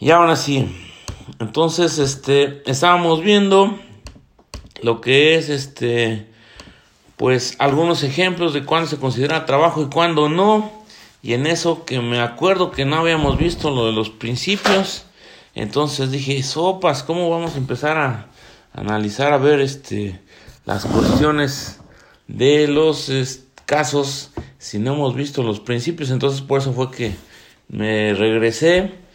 Y ahora sí, entonces este estábamos viendo lo que es este pues algunos ejemplos de cuándo se considera trabajo y cuándo no. Y en eso que me acuerdo que no habíamos visto lo de los principios. Entonces dije, sopas, ¿cómo vamos a empezar a analizar, a ver este, las cuestiones de los casos si no hemos visto los principios? Entonces por eso fue que me regresé.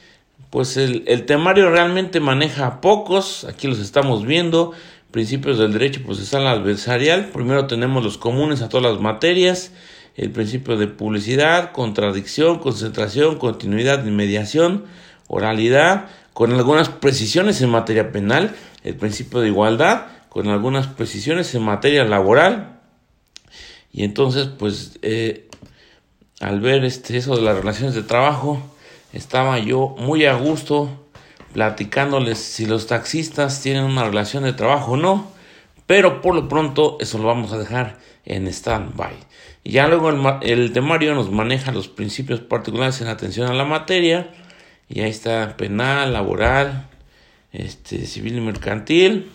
Pues el, temario realmente maneja pocos, aquí los estamos viendo principios del derecho procesal adversarial. Primero tenemos los comunes a todas las materias, el principio de publicidad, contradicción, concentración, continuidad, inmediación, oralidad, con algunas precisiones en materia penal, el principio de igualdad, con algunas precisiones en materia laboral. Y entonces, pues, eh, al ver este, eso de las relaciones de trabajo, estaba yo muy a gusto platicándoles si los taxistas tienen una relación de trabajo o no, pero por lo pronto eso lo vamos a dejar en stand-by. Ya luego el, temario nos maneja los principios particulares en atención a la materia, y ahí está penal, laboral, este, civil y mercantil.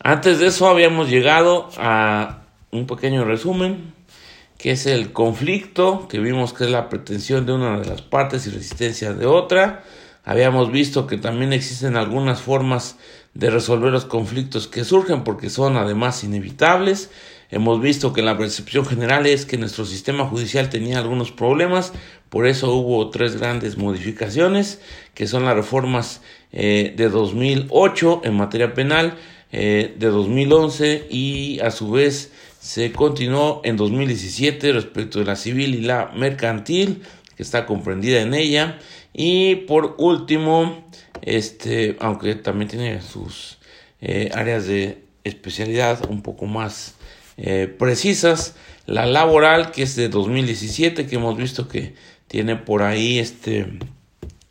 Antes de eso habíamos llegado a un pequeño resumen, que es el conflicto, que vimos que es la pretensión de una de las partes y resistencia de otra. Habíamos visto que también existen algunas formas de resolver los conflictos que surgen porque son además inevitables. Hemos visto que la percepción general es que nuestro sistema judicial tenía algunos problemas, por eso hubo tres grandes modificaciones, que son las reformas eh, de 2008 en materia penal, eh, de 2011 y a su vez se continuó en 2017 respecto de la civil y la mercantil, que está comprendida en ella. Y por último, este, aunque también tiene sus eh, áreas de especialidad un poco más eh, precisas, la laboral, que es de 2017, que hemos visto que tiene por ahí este,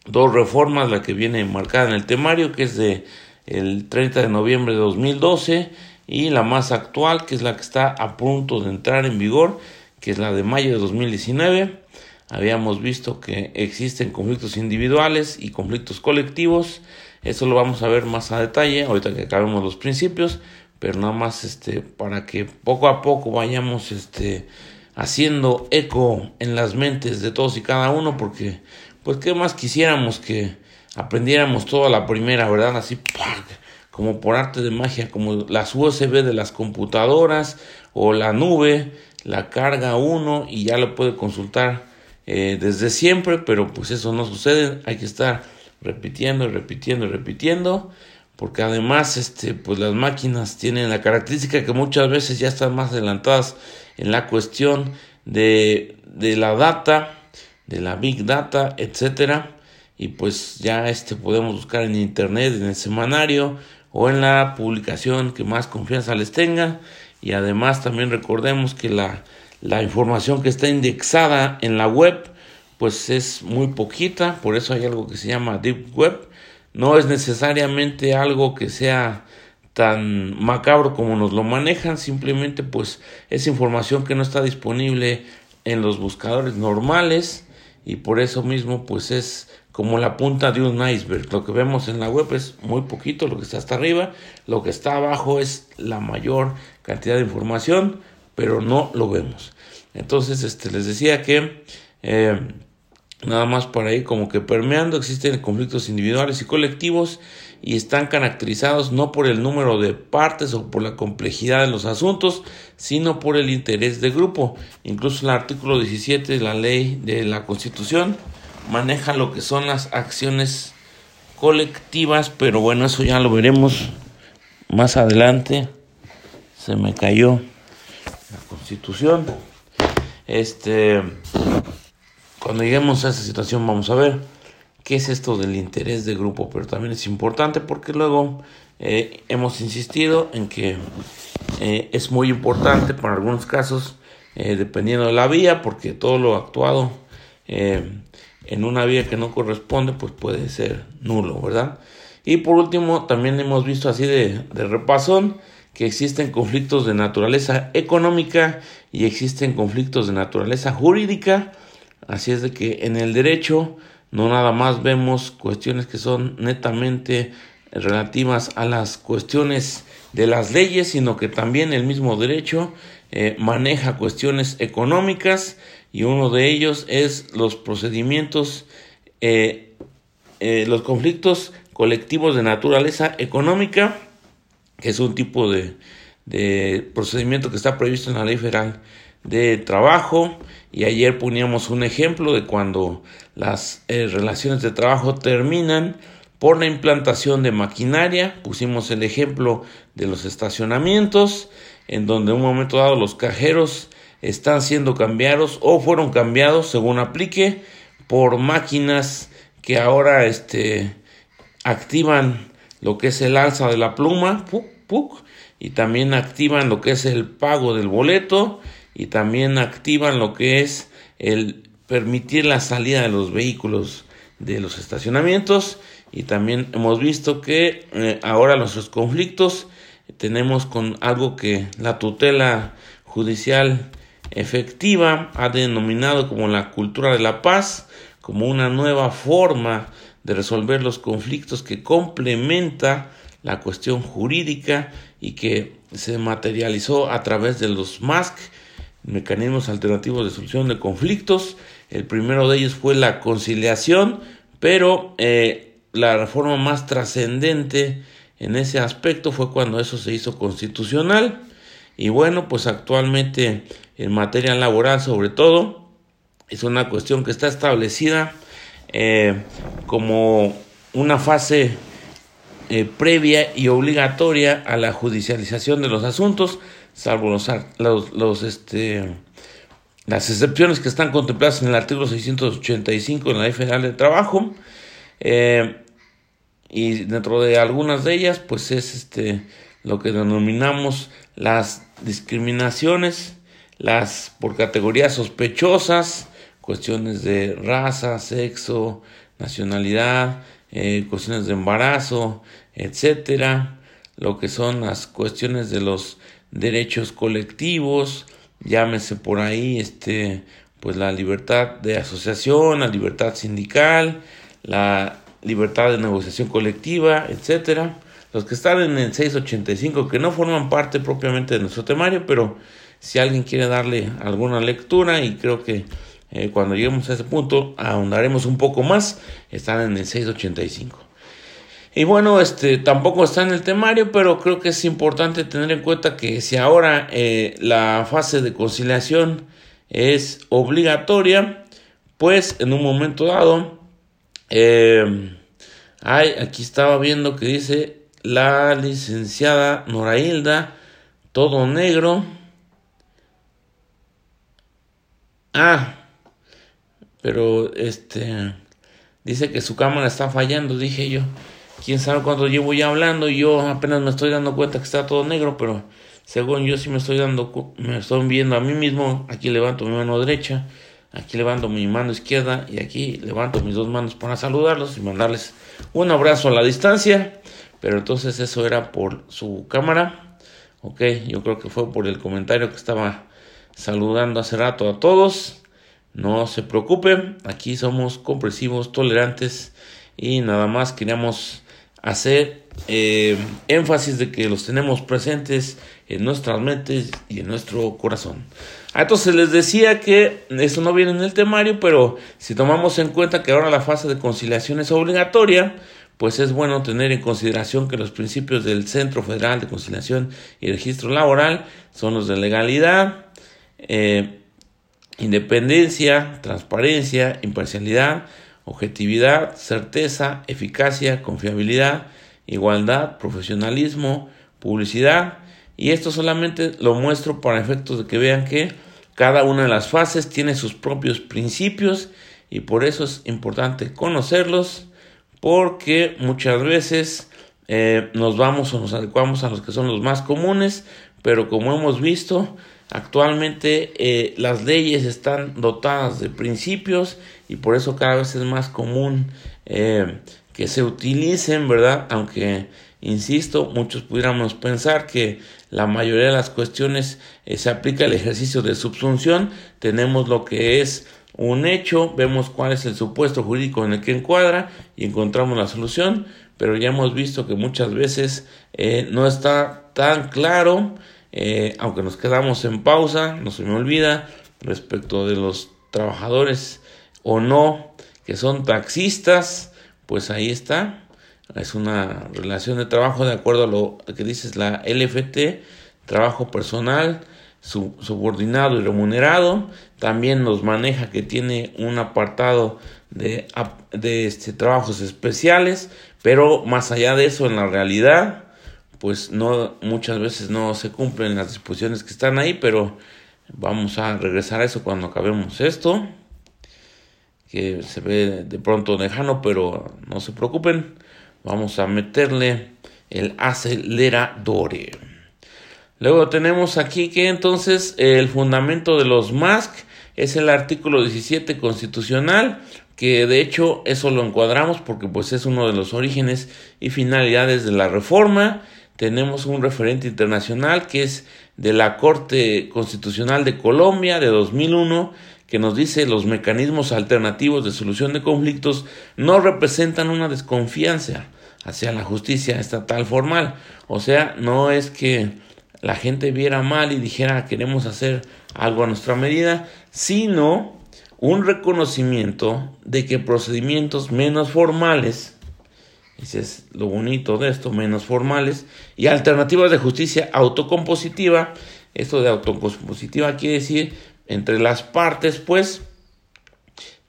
dos reformas, la que viene marcada en el temario, que es de el 30 de noviembre de 2012, y la más actual, que es la que está a punto de entrar en vigor, que es la de mayo de 2019. Habíamos visto que existen conflictos individuales y conflictos colectivos. Eso lo vamos a ver más a detalle ahorita que acabemos los principios, pero nada más este para que poco a poco vayamos este haciendo eco en las mentes de todos y cada uno porque pues qué más quisiéramos que aprendiéramos todo a la primera, ¿verdad? Así como por arte de magia, como las USB de las computadoras o la nube, la carga uno y ya lo puede consultar eh, desde siempre, pero pues eso no sucede, hay que estar repitiendo repitiendo repitiendo, porque además este, pues las máquinas tienen la característica que muchas veces ya están más adelantadas en la cuestión de, de la data, de la big data, etcétera, y pues ya este podemos buscar en internet, en el semanario o en la publicación que más confianza les tenga, y además también recordemos que la la información que está indexada en la web pues es muy poquita, por eso hay algo que se llama Deep Web. No es necesariamente algo que sea tan macabro como nos lo manejan, simplemente pues es información que no está disponible en los buscadores normales. Y por eso mismo pues es como la punta de un iceberg. Lo que vemos en la web es muy poquito, lo que está hasta arriba, lo que está abajo es la mayor cantidad de información, pero no lo vemos. Entonces, este, les decía que eh, nada más por ahí como que permeando existen conflictos individuales y colectivos y están caracterizados no por el número de partes o por la complejidad de los asuntos, sino por el interés de grupo. Incluso el artículo 17 de la ley de la Constitución maneja lo que son las acciones colectivas, pero bueno, eso ya lo veremos más adelante. Se me cayó la constitución. Este, cuando lleguemos a esa situación vamos a ver qué es esto del interés de grupo, pero también es importante porque luego eh, hemos insistido en que eh, es muy importante para algunos casos, eh, dependiendo de la vía, porque todo lo actuado en una vía que no corresponde, pues puede ser nulo, ¿verdad? Y por último, también hemos visto así de, de repasón, que existen conflictos de naturaleza económica y existen conflictos de naturaleza jurídica. Así es de que en el derecho no nada más vemos cuestiones que son netamente relativas a las cuestiones de las leyes, sino que también el mismo derecho eh, maneja cuestiones económicas y uno de ellos es los procedimientos, eh, eh, los conflictos colectivos de naturaleza económica, que es un tipo de, de procedimiento que está previsto en la ley federal de trabajo. Y ayer poníamos un ejemplo de cuando las eh, relaciones de trabajo terminan por la implantación de maquinaria, pusimos el ejemplo de los estacionamientos, en donde en un momento dado los cajeros están siendo cambiados o fueron cambiados según aplique por máquinas que ahora este, activan lo que es el alza de la pluma, y también activan lo que es el pago del boleto y también activan lo que es el permitir la salida de los vehículos de los estacionamientos. Y también hemos visto que eh, ahora nuestros conflictos tenemos con algo que la tutela judicial efectiva ha denominado como la cultura de la paz, como una nueva forma de resolver los conflictos que complementa la cuestión jurídica y que se materializó a través de los MASC mecanismos alternativos de solución de conflictos. El primero de ellos fue la conciliación, pero eh, la reforma más trascendente en ese aspecto fue cuando eso se hizo constitucional. Y bueno, pues actualmente en materia laboral sobre todo, es una cuestión que está establecida eh, como una fase eh, previa y obligatoria a la judicialización de los asuntos salvo los, los, este, las excepciones que están contempladas en el artículo 685 de la Ley Federal de Trabajo. Eh, y dentro de algunas de ellas, pues es este, lo que denominamos las discriminaciones, las por categorías sospechosas, cuestiones de raza, sexo, nacionalidad, eh, cuestiones de embarazo, etcétera, lo que son las cuestiones de los derechos colectivos, llámese por ahí este pues la libertad de asociación, la libertad sindical, la libertad de negociación colectiva, etcétera. Los que están en el 685 que no forman parte propiamente de nuestro temario, pero si alguien quiere darle alguna lectura y creo que eh, cuando lleguemos a ese punto ahondaremos un poco más, están en el 685. Y bueno, este tampoco está en el temario, pero creo que es importante tener en cuenta que si ahora eh, la fase de conciliación es obligatoria, pues en un momento dado, eh, aquí estaba viendo que dice la licenciada Norailda, todo negro. Ah, pero este dice que su cámara está fallando, dije yo. Quién sabe cuánto llevo ya hablando y yo apenas me estoy dando cuenta que está todo negro, pero según yo sí me estoy dando, me estoy viendo a mí mismo, aquí levanto mi mano derecha, aquí levanto mi mano izquierda y aquí levanto mis dos manos para saludarlos y mandarles un abrazo a la distancia, pero entonces eso era por su cámara, ok, yo creo que fue por el comentario que estaba saludando hace rato a todos, no se preocupen, aquí somos comprensivos, tolerantes y nada más queríamos hacer eh, énfasis de que los tenemos presentes en nuestras mentes y en nuestro corazón. Ah, entonces les decía que esto no viene en el temario, pero si tomamos en cuenta que ahora la fase de conciliación es obligatoria, pues es bueno tener en consideración que los principios del Centro Federal de Conciliación y Registro Laboral son los de legalidad, eh, independencia, transparencia, imparcialidad, objetividad, certeza, eficacia, confiabilidad, igualdad, profesionalismo, publicidad. Y esto solamente lo muestro para efectos de que vean que cada una de las fases tiene sus propios principios y por eso es importante conocerlos porque muchas veces eh, nos vamos o nos adecuamos a los que son los más comunes, pero como hemos visto, Actualmente eh, las leyes están dotadas de principios y por eso cada vez es más común eh, que se utilicen, ¿verdad? Aunque, insisto, muchos pudiéramos pensar que la mayoría de las cuestiones se aplica el ejercicio de subsunción, tenemos lo que es un hecho, vemos cuál es el supuesto jurídico en el que encuadra y encontramos la solución, pero ya hemos visto que muchas veces eh, no está tan claro, eh, aunque nos quedamos en pausa, no se me olvida, respecto de los trabajadores o no que son taxistas, pues ahí está, es una relación de trabajo de acuerdo a lo que dices la LFT, trabajo personal, subordinado y remunerado. También nos maneja que tiene un apartado de, de este, trabajos especiales, pero más allá de eso, en la realidad, pues no muchas veces no se cumplen las disposiciones que están ahí, pero vamos a regresar a eso cuando acabemos esto, que se ve de pronto lejano, pero no se preocupen, vamos a meterle el acelerador. Luego tenemos aquí que entonces el fundamento de los MASC es el artículo 17 constitucional, que de hecho eso lo encuadramos porque pues es uno de los orígenes y finalidades de la reforma. Tenemos un referente internacional que es de la Corte Constitucional de Colombia de 2001 que nos dice los mecanismos alternativos de solución de conflictos no representan una desconfianza hacia la justicia estatal formal. O sea, no es que la gente viera mal y dijera queremos hacer algo a nuestra medida, sino un reconocimiento de que procedimientos menos formales, ese es lo bonito de esto, menos formales, y alternativas de justicia autocompositiva, esto de autocompositiva quiere decir entre las partes, pues,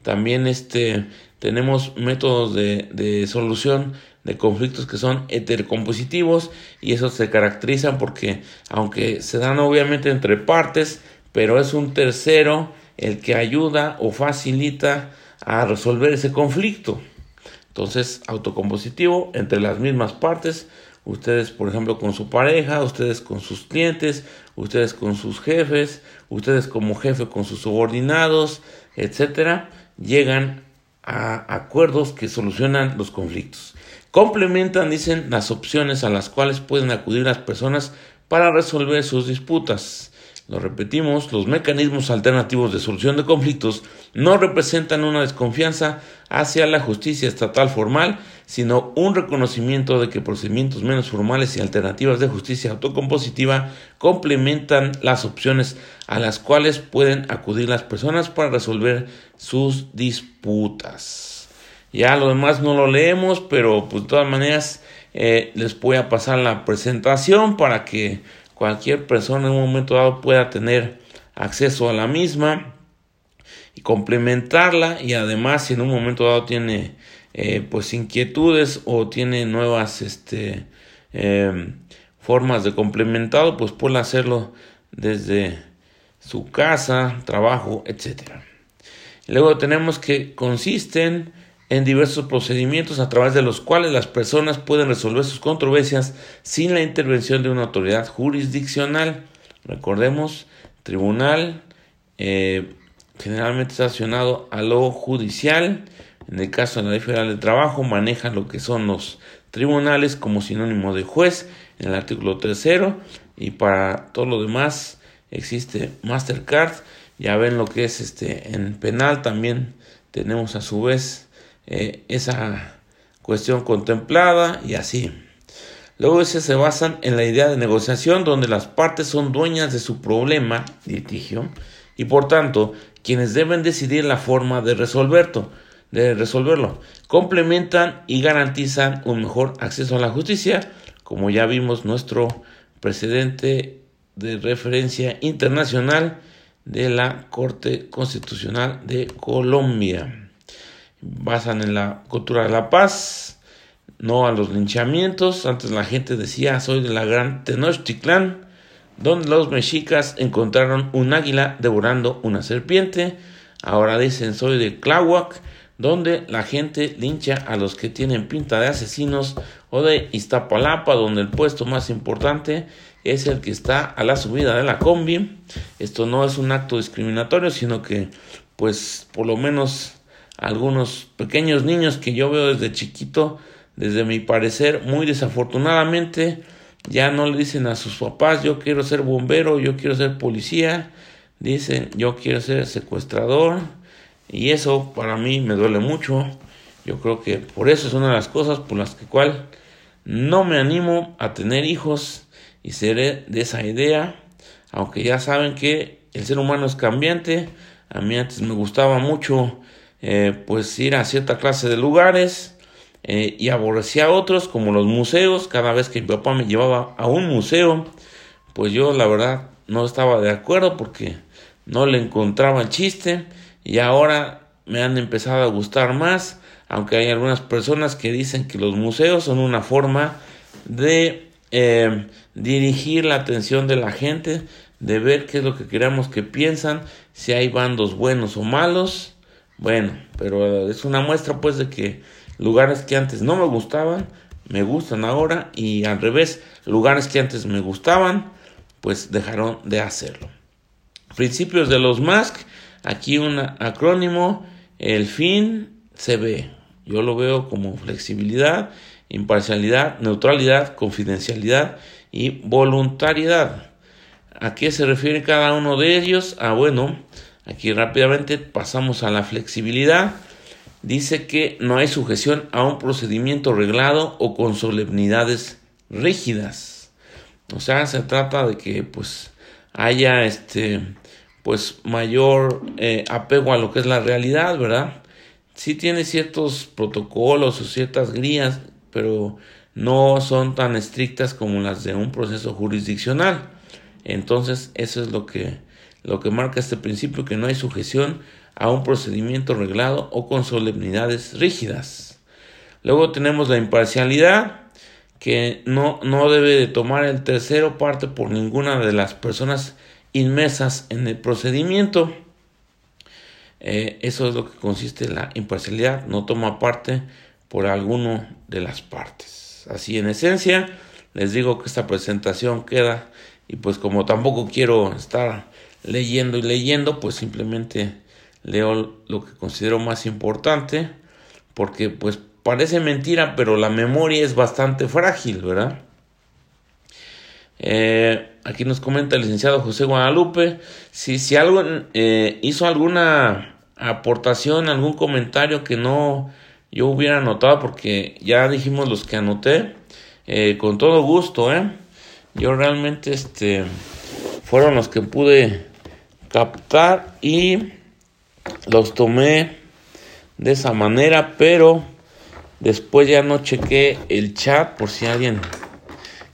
también este, tenemos métodos de, de solución de conflictos que son heterocompositivos y esos se caracterizan porque aunque se dan obviamente entre partes, pero es un tercero el que ayuda o facilita a resolver ese conflicto. Entonces, autocompositivo entre las mismas partes, ustedes por ejemplo con su pareja, ustedes con sus clientes, ustedes con sus jefes, ustedes como jefe con sus subordinados, etcétera, llegan a acuerdos que solucionan los conflictos. Complementan, dicen, las opciones a las cuales pueden acudir las personas para resolver sus disputas. Lo repetimos, los mecanismos alternativos de solución de conflictos no representan una desconfianza hacia la justicia estatal formal, sino un reconocimiento de que procedimientos menos formales y alternativas de justicia autocompositiva complementan las opciones a las cuales pueden acudir las personas para resolver sus disputas. Ya lo demás no lo leemos, pero pues de todas maneras eh, les voy a pasar la presentación para que cualquier persona en un momento dado pueda tener acceso a la misma complementarla y además si en un momento dado tiene eh, pues inquietudes o tiene nuevas este, em, formas de complementado pues puede hacerlo desde su casa, trabajo, etcétera. Luego tenemos que consisten en diversos procedimientos a través de los cuales las personas pueden resolver sus controversias sin la intervención de una autoridad jurisdiccional. Recordemos, tribunal eh, generalmente estacionado a lo judicial. En el caso de la Ley Federal de Trabajo, maneja lo que son los tribunales como sinónimo de juez en el artículo tercero y para todo lo demás existe Mastercard. Ya ven lo que es este en penal también tenemos a su vez eh, esa cuestión contemplada y así. Luego ese se basan en la idea de negociación donde las partes son dueñas de su problema, litigio, y por tanto quienes deben decidir la forma de resolverlo, resolverlo. Complementan y garantizan un mejor acceso a la justicia, como ya vimos nuestro precedente de referencia internacional de la Corte Constitucional de Colombia basan en la cultura de la paz, no a los linchamientos. Antes la gente decía, soy de la gran Tenochtitlán, donde los mexicas encontraron un águila devorando una serpiente. Ahora dicen, soy de Tláhuac, donde la gente lincha a los que tienen pinta de asesinos, o de Iztapalapa, donde el puesto más importante es el que está a la subida de la combi. Esto no es un acto discriminatorio, sino que, pues, por lo menos algunos pequeños niños que yo veo desde chiquito, desde mi parecer, muy desafortunadamente, ya no le dicen a sus papás, yo quiero ser bombero, yo quiero ser policía, dicen, yo quiero ser secuestrador, Y eso para mí me duele mucho. Yo creo que por eso es una de las cosas por las que cual no me animo a tener hijos y seré de esa idea, aunque ya saben que el ser humano es cambiante. A mí antes me gustaba mucho eh, pues ir a cierta clase de lugares eh, y aborrecía otros como los museos. Cada vez que mi papá me llevaba a un museo, pues yo la verdad no estaba de acuerdo porque no le encontraba el chiste y ahora me han empezado a gustar más, aunque hay algunas personas que dicen que los museos son una forma de eh, dirigir la atención de la gente, de ver qué es lo que queremos que piensan, si hay bandos buenos o malos. Bueno, pero es una muestra pues de que lugares que antes no me gustaban, me gustan ahora y al revés, lugares que antes me gustaban, pues dejaron de hacerlo. Principios de los MASC, aquí un acrónimo, el fin se ve. Yo lo veo como flexibilidad, imparcialidad, neutralidad, confidencialidad y voluntariedad. ¿A qué se refiere cada uno de ellos? Ah, bueno, aquí rápidamente pasamos a la flexibilidad. Dice que no hay sujeción a un procedimiento reglado o con solemnidades rígidas. O sea, se trata de que pues haya este pues mayor eh, apego a lo que es la realidad, ¿verdad? Sí tiene ciertos protocolos o ciertas guías, pero no son tan estrictas como las de un proceso jurisdiccional. Entonces, eso es lo que, lo que marca este principio, que no hay sujeción a un procedimiento reglado o con solemnidades rígidas. Luego tenemos la imparcialidad, que no, no debe de tomar el tercero parte por ninguna de las personas inmersas en el procedimiento. Eh, eso es lo que consiste la imparcialidad, no toma parte por alguno de las partes. Así en esencia, les digo que esta presentación queda y pues como tampoco quiero estar leyendo y leyendo, pues simplemente leo lo que considero más importante, porque pues parece mentira, pero la memoria es bastante frágil, ¿verdad? Eh, aquí nos comenta el licenciado José Guadalupe, si, si algo eh, hizo alguna aportación, algún comentario que no yo hubiera anotado, porque ya dijimos los que anoté, eh, con todo gusto, ¿eh? Yo realmente este fueron los que pude captar y los tomé de esa manera, pero después ya no chequé el chat por si alguien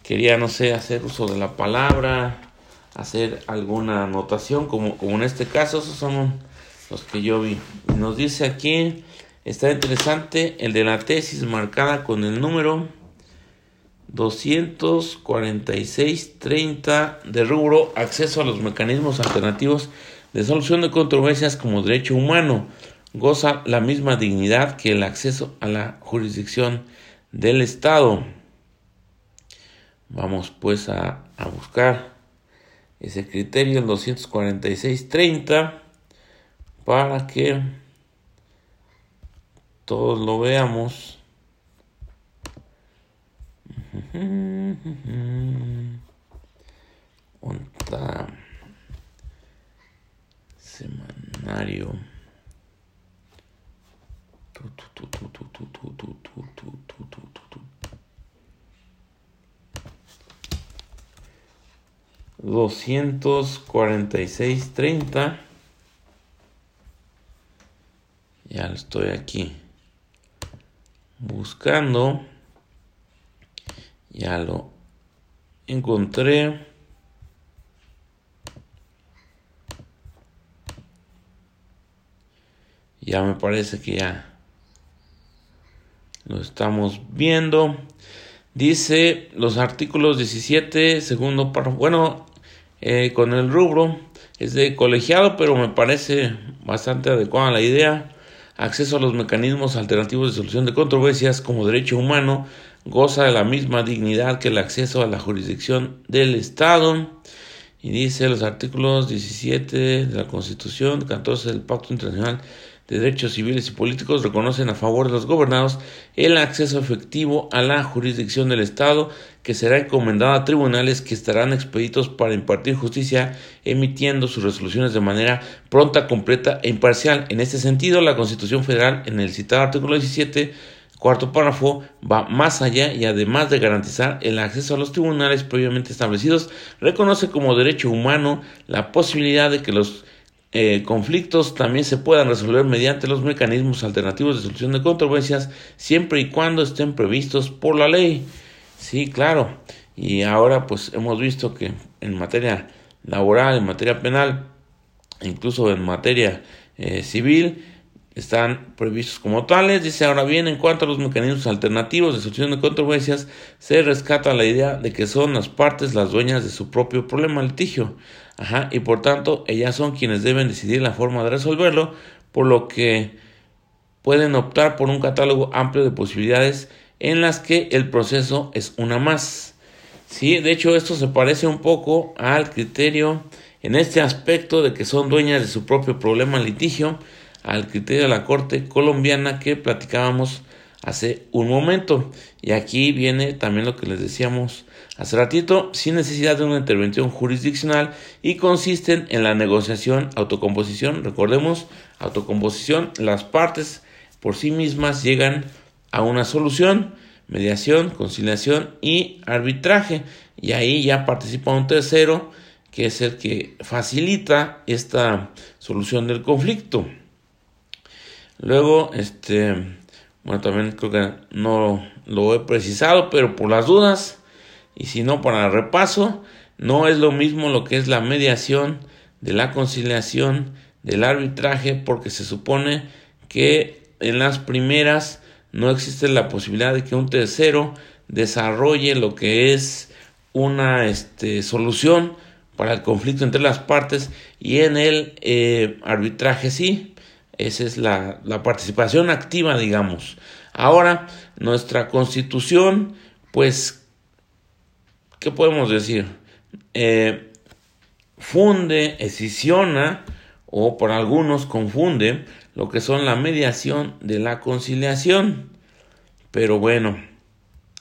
quería, no sé, hacer uso de la palabra, hacer alguna anotación, como, como en este caso, esos son los que yo vi. Nos dice aquí, está interesante el de la tesis marcada con el número 246.30 de rubro acceso a los mecanismos alternativos de solución de controversias como derecho humano goza la misma dignidad que el acceso a la jurisdicción del Estado. Vamos pues a, buscar ese criterio el 246.30 para que todos lo veamos. Onta semanario. Doscientos cuarenta y seis treinta. Ya estoy aquí buscando. Ya lo encontré. Ya me parece que ya lo estamos viendo. Dice los artículos 17, segundo párrafo. Bueno, eh, con el rubro es de colegiado, pero me parece bastante adecuada la idea. Acceso a los mecanismos alternativos de solución de controversias como derecho humano goza de la misma dignidad que el acceso a la jurisdicción del Estado. Y dice los artículos 17 de la Constitución, 14 del Pacto Internacional de Derechos Civiles y Políticos reconocen a favor de los gobernados el acceso efectivo a la jurisdicción del Estado que será encomendado a tribunales que estarán expeditos para impartir justicia emitiendo sus resoluciones de manera pronta, completa e imparcial. En este sentido, la Constitución Federal en el citado artículo 17 cuarto párrafo va más allá y además de garantizar el acceso a los tribunales previamente establecidos, reconoce como derecho humano la posibilidad de que los eh, conflictos también se puedan resolver mediante los mecanismos alternativos de solución de controversias siempre y cuando estén previstos por la ley. Sí, claro. Y ahora pues hemos visto que en materia laboral, en materia penal, incluso en materia eh, civil, están previstos como tales. Dice ahora bien, en cuanto a los mecanismos alternativos de solución de controversias, se rescata la idea de que son las partes las dueñas de su propio problema litigio. Ajá, y por tanto, ellas son quienes deben decidir la forma de resolverlo, por lo que pueden optar por un catálogo amplio de posibilidades en las que el proceso es una más. Sí, de hecho esto se parece un poco al criterio en este aspecto de que son dueñas de su propio problema litigio, al criterio de la Corte colombiana que platicábamos hace un momento. Y aquí viene también lo que les decíamos hace ratito, sin necesidad de una intervención jurisdiccional y consisten en la negociación, autocomposición, recordemos, autocomposición, las partes por sí mismas llegan a una solución, mediación, conciliación y arbitraje, y ahí ya participa un tercero que es el que facilita esta solución del conflicto. Luego, este, bueno, también creo que no lo he precisado, pero por las dudas, y si no, para el repaso, no es lo mismo lo que es la mediación de la conciliación del arbitraje porque se supone que en las primeras no existe la posibilidad de que un tercero desarrolle lo que es una este, solución para el conflicto entre las partes y en el eh, arbitraje sí, esa es la, la participación activa digamos. Ahora nuestra constitución pues ¿qué podemos decir? Eh, funde, escisiona o por algunos confunde lo que son la mediación de la conciliación. Pero bueno,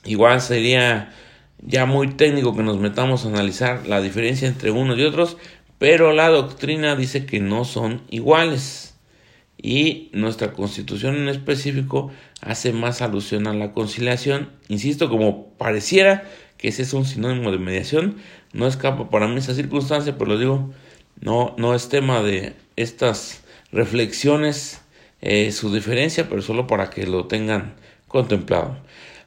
igual sería ya muy técnico que nos metamos a analizar la diferencia entre unos y otros, pero la doctrina dice que no son iguales. Y nuestra constitución en específico hace más alusión a la conciliación, insisto, como pareciera que ese es un sinónimo de mediación. No escapa para mí esa circunstancia, pero lo digo, no, no es tema de estas reflexiones eh, su diferencia, pero solo para que lo tengan contemplado.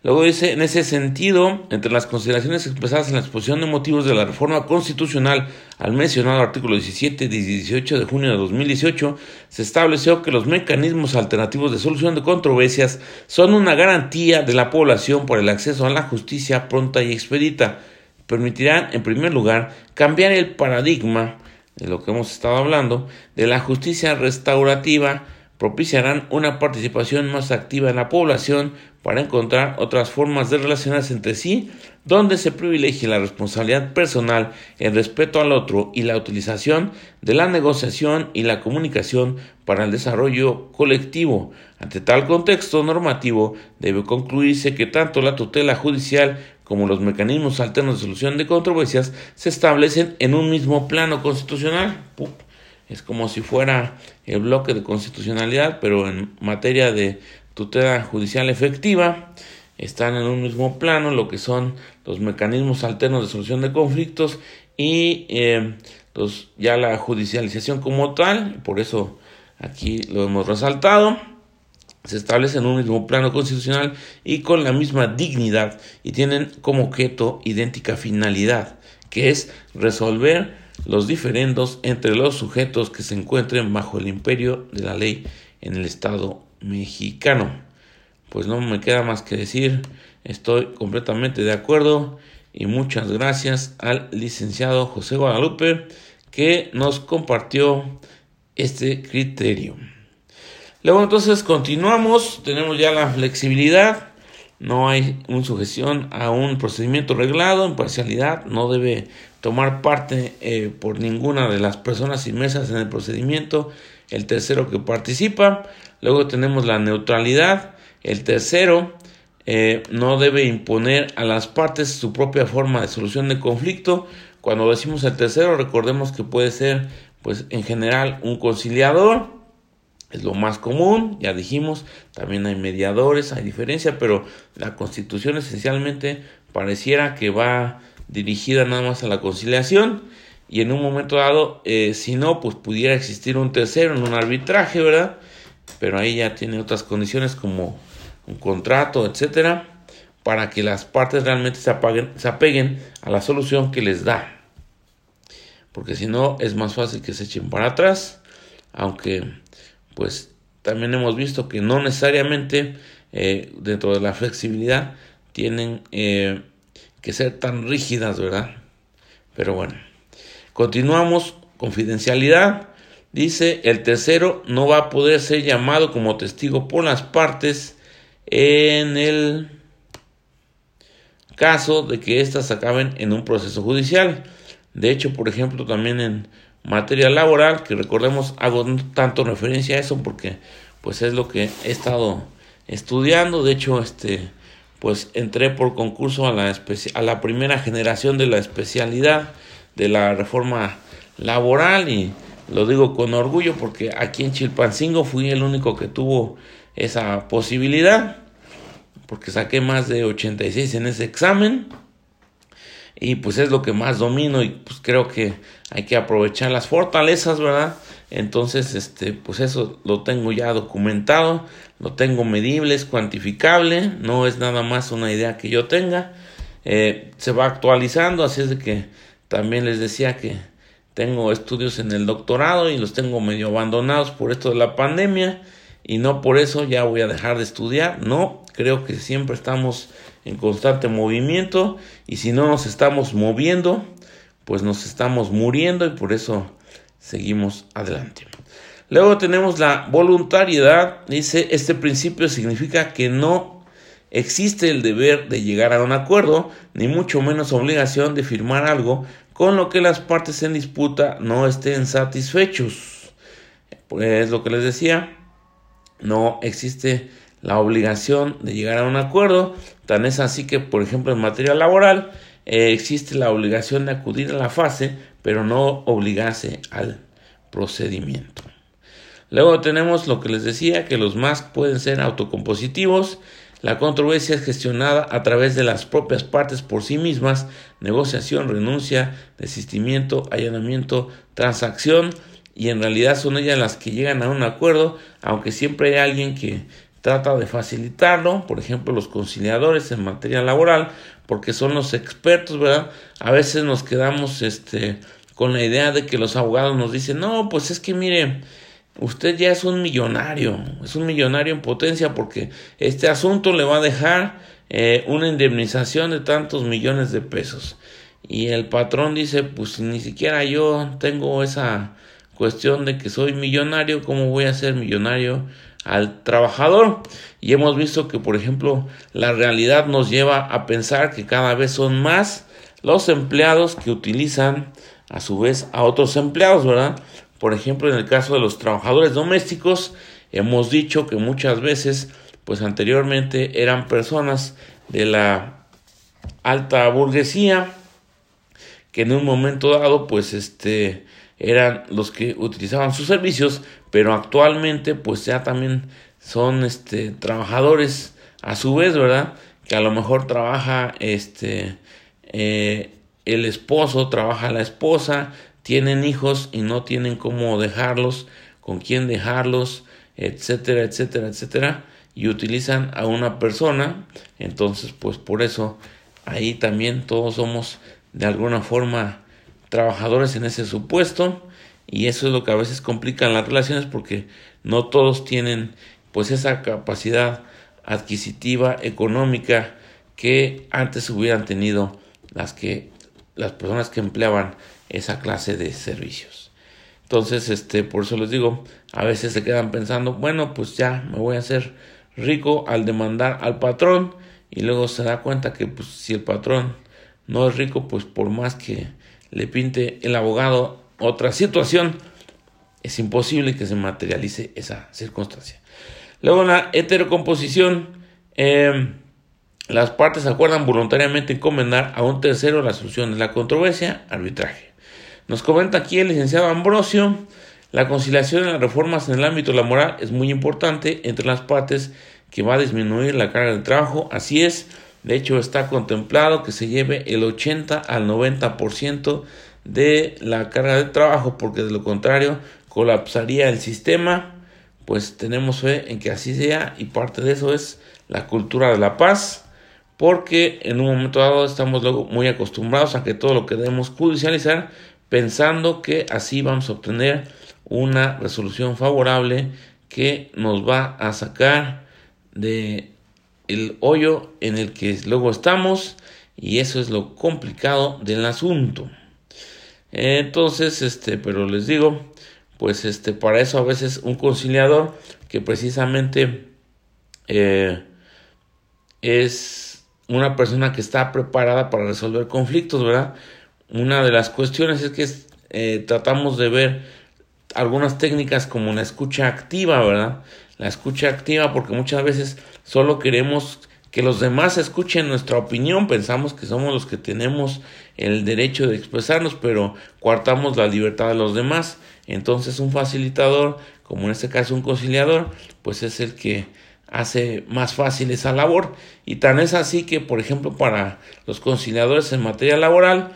Luego dice, en ese sentido, entre las consideraciones expresadas en la exposición de motivos de la reforma constitucional al mencionado artículo 17 y 18 de junio de 2018, se estableció que los mecanismos alternativos de solución de controversias son una garantía de la población por el acceso a la justicia pronta y expedita. Permitirán, en primer lugar, cambiar el paradigma de lo que hemos estado hablando, de la justicia restaurativa, propiciarán una participación más activa en la población para encontrar otras formas de relacionarse entre sí, donde se privilegie la responsabilidad personal, el respeto al otro y la utilización de la negociación y la comunicación para el desarrollo colectivo. Ante tal contexto normativo, debe concluirse que tanto la tutela judicial como los mecanismos alternos de solución de controversias se establecen en un mismo plano constitucional es como si fuera el bloque de constitucionalidad, pero en materia de tutela judicial efectiva, están en un mismo plano lo que son los mecanismos alternos de solución de conflictos y eh, ya la judicialización como tal, por eso aquí lo hemos resaltado, se establece en un mismo plano constitucional y con la misma dignidad y tienen como objeto idéntica finalidad, que es resolver los diferendos entre los sujetos que se encuentren bajo el imperio de la ley en el Estado mexicano. Pues no me queda más que decir, estoy completamente de acuerdo y muchas gracias al licenciado José Guadalupe que nos compartió este criterio. Luego entonces continuamos, tenemos ya la flexibilidad, no hay una sujeción a un procedimiento reglado, imparcialidad, no debe tomar parte eh, por ninguna de las personas inmersas en el procedimiento el tercero que participa. Luego tenemos la neutralidad. El tercero eh, no debe imponer a las partes su propia forma de solución de conflicto. Cuando decimos el tercero, recordemos que puede ser, pues en general, un conciliador. Es lo más común, ya dijimos, también hay mediadores, hay diferencia, pero la constitución esencialmente pareciera que va dirigida nada más a la conciliación y en un momento dado, eh, si no, pues pudiera existir un tercero en un arbitraje, ¿verdad? Pero ahí ya tiene otras condiciones como un contrato, etcétera, para que las partes realmente se, se apeguen a la solución que les da. Porque si no, es más fácil que se echen para atrás, aunque pues también hemos visto que no necesariamente eh, dentro de la flexibilidad tienen eh, que ser tan rígidas, ¿verdad? Pero bueno. Continuamos, confidencialidad. Dice, el tercero no va a poder ser llamado como testigo por las partes en el caso de que éstas acaben en un proceso judicial. De hecho, por ejemplo, también en materia laboral, que recordemos, hago tanto referencia a eso porque pues es lo que he estado estudiando. De hecho, este pues entré por concurso a la, a la primera generación de la especialidad de la reforma laboral y lo digo con orgullo porque aquí en Chilpancingo fui el único que tuvo esa posibilidad porque saqué más de 86 en ese examen y pues es lo que más domino y pues creo que hay que aprovechar las fortalezas, ¿verdad? Entonces, este, pues eso lo tengo ya documentado, lo tengo medible, es cuantificable, no es nada más una idea que yo tenga, eh, se va actualizando, así es de que también les decía que tengo estudios en el doctorado y los tengo medio abandonados por esto de la pandemia y no por eso ya voy a dejar de estudiar, no, creo que siempre estamos en constante movimiento y si no nos estamos moviendo, pues nos estamos muriendo y por eso seguimos adelante. Luego tenemos la voluntariedad, dice, este principio significa que no existe el deber de llegar a un acuerdo, ni mucho menos obligación de firmar algo con lo que las partes en disputa no estén satisfechos. Pues lo que les decía, no existe la obligación de llegar a un acuerdo, tan es así que, por ejemplo, en materia laboral, eh, existe la obligación de acudir a la fase, pero no obligarse al procedimiento. Luego tenemos lo que les decía, que los más pueden ser autocompositivos, la controversia es gestionada a través de las propias partes por sí mismas, negociación, renuncia, desistimiento, allanamiento, transacción, y en realidad son ellas las que llegan a un acuerdo, aunque siempre hay alguien que trata de facilitarlo, por ejemplo los conciliadores en materia laboral, porque son los expertos, ¿verdad? A veces nos quedamos este con la idea de que los abogados nos dicen, no, pues es que mire, usted ya es un millonario, es un millonario en potencia porque este asunto le va a dejar eh, una indemnización de tantos millones de pesos. Y el patrón dice, pues ni siquiera yo tengo esa cuestión de que soy millonario, ¿cómo voy a ser millonario al trabajador? Y hemos visto que, por ejemplo, la realidad nos lleva a pensar que cada vez son más los empleados que utilizan a su vez a otros empleados, ¿verdad? Por ejemplo, en el caso de los trabajadores domésticos, hemos dicho que muchas veces, pues anteriormente eran personas de la alta burguesía que en un momento dado, pues este eran los que utilizaban sus servicios, pero actualmente, pues ya también son este trabajadores a su vez, ¿verdad? Que a lo mejor trabaja este eh, el esposo, trabaja la esposa, tienen hijos y no tienen cómo dejarlos, con quién dejarlos, etcétera, etcétera, etcétera, y utilizan a una persona, entonces pues por eso ahí también todos somos de alguna forma trabajadores en ese supuesto y eso es lo que a veces complica las relaciones porque no todos tienen pues esa capacidad adquisitiva económica que antes hubieran tenido las que las personas que empleaban esa clase de servicios. Entonces, este, por eso les digo, a veces se quedan pensando, bueno, pues ya me voy a hacer rico al demandar al patrón y luego se da cuenta que pues si el patrón no es rico, pues por más que le pinte el abogado otra situación, es imposible que se materialice esa circunstancia. Luego en la heterocomposición, eh, las partes acuerdan voluntariamente encomendar a un tercero la solución de la controversia, arbitraje. Nos comenta aquí el licenciado Ambrosio, la conciliación de las reformas en el ámbito laboral es muy importante entre las partes que va a disminuir la carga de trabajo. Así es, de hecho está contemplado que se lleve el 80 al 90% de la carga de trabajo porque de lo contrario colapsaría el sistema. Pues tenemos fe en que así sea y parte de eso es la cultura de la paz porque en un momento dado estamos luego muy acostumbrados a que todo lo que debemos judicializar pensando que así vamos a obtener una resolución favorable que nos va a sacar de el hoyo en el que luego estamos y eso es lo complicado del asunto. Entonces, este, pero les digo, pues este, para eso a veces un conciliador que precisamente eh, es una persona que está preparada para resolver conflictos, ¿verdad? Una de las cuestiones es que eh, tratamos de ver algunas técnicas como la escucha activa, ¿verdad? La escucha activa porque muchas veces solo queremos que los demás escuchen nuestra opinión, pensamos que somos los que tenemos el derecho de expresarnos, pero coartamos la libertad de los demás. Entonces un facilitador, como en este caso un conciliador, pues es el que hace más fácil esa labor. Y tan es así que, por ejemplo, para los conciliadores en materia laboral,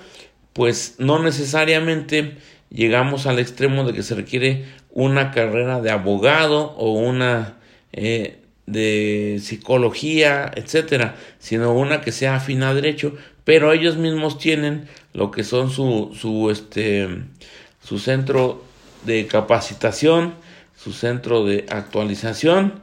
pues no necesariamente llegamos al extremo de que se requiere una carrera de abogado o una eh, de psicología, etcétera, sino una que sea afina a derecho, pero ellos mismos tienen lo que son su, su, este, su centro de capacitación, su centro de actualización,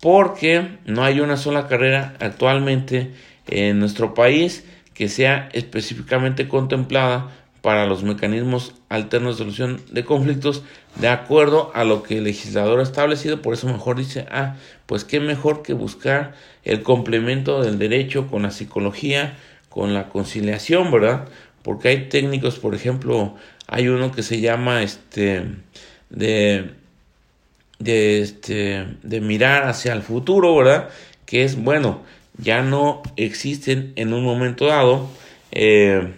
porque no hay una sola carrera actualmente en nuestro país que sea específicamente contemplada para los mecanismos alternos de solución de conflictos de acuerdo a lo que el legislador ha establecido. Por eso mejor dice, ah, pues qué mejor que buscar el complemento del derecho con la psicología, con la conciliación, ¿verdad? Porque hay técnicos, por ejemplo, hay uno que se llama este de de este de mirar hacia el futuro, ¿verdad? Que es bueno, ya no existen en un momento dado eh,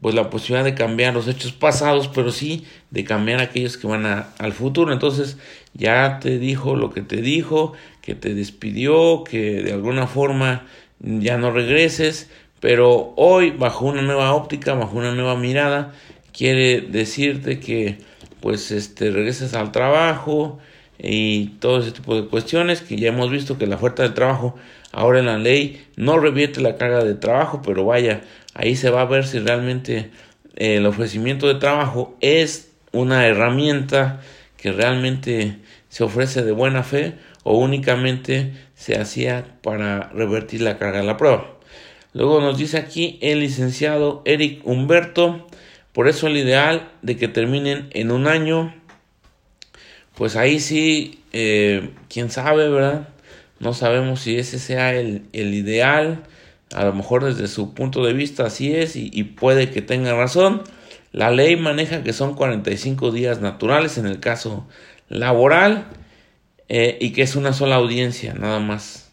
pues la posibilidad de cambiar los hechos pasados, pero sí de cambiar aquellos que van al futuro. Entonces ya te dijo lo que te dijo, que te despidió, que de alguna forma ya no regreses, pero hoy bajo una nueva óptica, bajo una nueva mirada, quiere decirte que pues este regreses al trabajo y todo ese tipo de cuestiones que ya hemos visto que la oferta del trabajo ahora en la ley no revierte la carga de trabajo, pero vaya, Ahí se va a ver si realmente eh, el ofrecimiento de trabajo es una herramienta que realmente se ofrece de buena fe o únicamente se hacía para revertir la carga de la prueba. Luego nos dice aquí el licenciado Eric Humberto, por eso el ideal de que terminen en un año, pues ahí sí, eh, quién sabe, ¿verdad? No sabemos si ese sea el, el ideal a lo mejor desde su punto de vista así es y, puede que tenga razón. La ley maneja que son 45 días naturales en el caso laboral eh, y que es una sola audiencia nada más.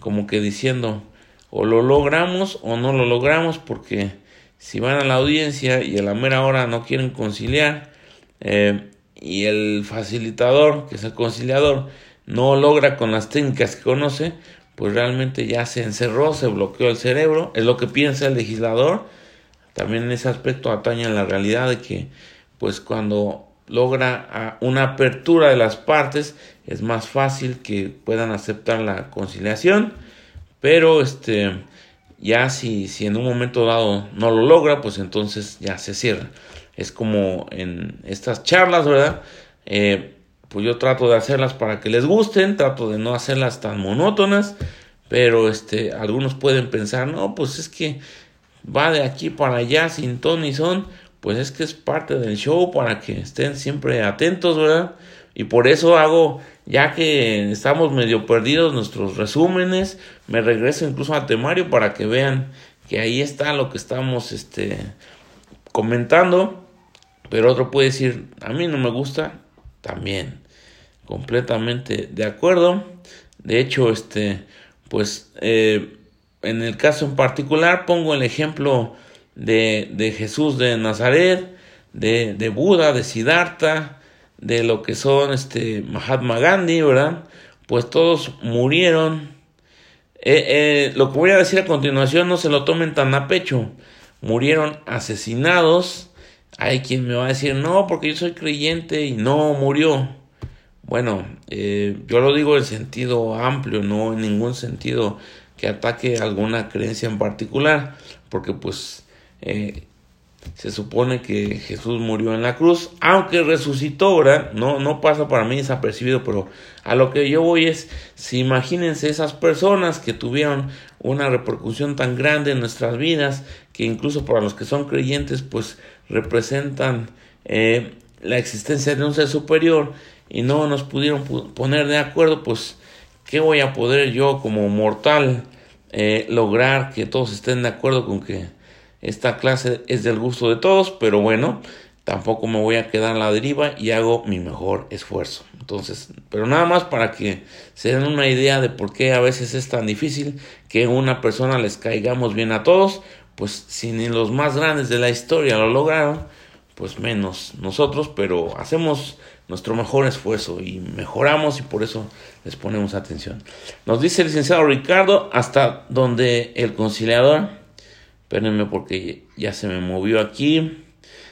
Como que diciendo o lo logramos o no lo logramos porque si van a la audiencia y a la mera hora no quieren conciliar eh, y el facilitador, que es el conciliador, no logra con las técnicas que conoce, pues realmente ya se encerró, se bloqueó el cerebro, es lo que piensa el legislador. También en ese aspecto atañe la realidad de que, pues cuando logra una apertura de las partes, es más fácil que puedan aceptar la conciliación, pero este, ya si, si en un momento dado no lo logra, pues entonces ya se cierra. Es como en estas charlas, ¿verdad? Eh, pues yo trato de hacerlas para que les gusten, trato de no hacerlas tan monótonas, pero este, algunos pueden pensar, no, pues es que va de aquí para allá sin ton ni son, pues es que es parte del show para que estén siempre atentos, ¿verdad? Y por eso hago, ya que estamos medio perdidos nuestros resúmenes, me regreso incluso a temario para que vean que ahí está lo que estamos este, comentando. Pero otro puede decir, a mí no me gusta, también completamente de acuerdo. De hecho, este, pues eh, en el caso en particular pongo el ejemplo de, de Jesús de Nazaret, de, de, Buda, de Siddhartha, de lo que son este Mahatma Gandhi, ¿verdad? Pues todos murieron. Eh, eh, lo que voy a decir a continuación no se lo tomen tan a pecho. Murieron asesinados. Hay quien me va a decir, no, porque yo soy creyente y no murió. Bueno, eh, yo lo digo en sentido amplio, no en ningún sentido que ataque alguna creencia en particular, porque pues eh, se supone que Jesús murió en la cruz, aunque resucitó, ¿verdad? No, no pasa para mí desapercibido, pero a lo que yo voy es, si imagínense esas personas que tuvieron una repercusión tan grande en nuestras vidas, que incluso para los que son creyentes, pues representan eh, la existencia de un ser superior, y no nos pudieron poner de acuerdo, pues, ¿qué voy a poder yo como mortal eh, lograr que todos estén de acuerdo con que esta clase es del gusto de todos? Pero bueno, tampoco me voy a quedar a la deriva y hago mi mejor esfuerzo. Entonces, pero nada más para que se den una idea de por qué a veces es tan difícil que una persona les caigamos bien a todos, pues si ni los más grandes de la historia lo lograron, pues menos nosotros, pero hacemos nuestro mejor esfuerzo y mejoramos y por eso les ponemos atención. Nos dice el licenciado Ricardo hasta donde el conciliador, espérenme porque ya se me movió aquí,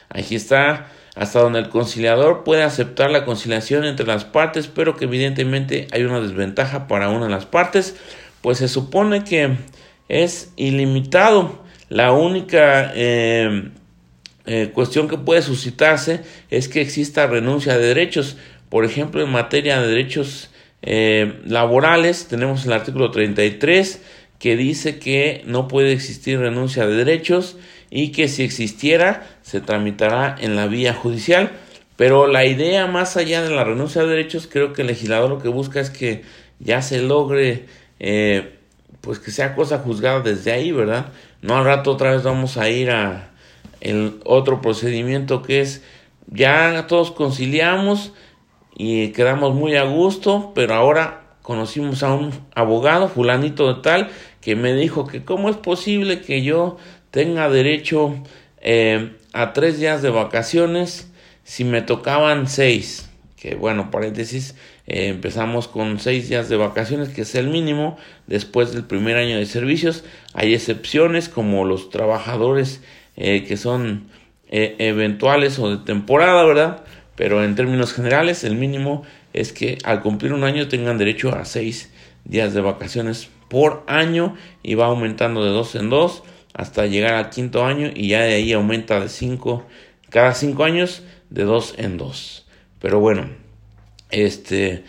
aquí está, hasta donde el conciliador puede aceptar la conciliación entre las partes, pero que evidentemente hay una desventaja para una de las partes, pues se supone que es ilimitado. La única eh, eh, cuestión que puede suscitarse es que exista renuncia de derechos. Por ejemplo, en materia de derechos eh, laborales tenemos el artículo 33 que dice que no puede existir renuncia de derechos y que si existiera se tramitará en la vía judicial. Pero la idea más allá de la renuncia de derechos, creo que el legislador lo que busca es que ya se logre, eh, pues que sea cosa juzgada desde ahí, ¿verdad? No al rato otra vez vamos a ir a, el otro procedimiento que es ya todos conciliamos y quedamos muy a gusto, pero ahora conocimos a un abogado, fulanito de tal, que me dijo que cómo es posible que yo tenga derecho eh, a tres días de vacaciones si me tocaban seis. Que bueno, paréntesis, eh, empezamos con seis días de vacaciones, que es el mínimo, después del primer año de servicios. Hay excepciones como los trabajadores eh, que son eh, eventuales o de temporada, ¿verdad? Pero en términos generales, el mínimo es que al cumplir un año tengan derecho a seis días de vacaciones por año y va aumentando de dos en dos hasta llegar al quinto año y ya de ahí aumenta de cinco cada cinco años de dos en dos. Pero bueno, este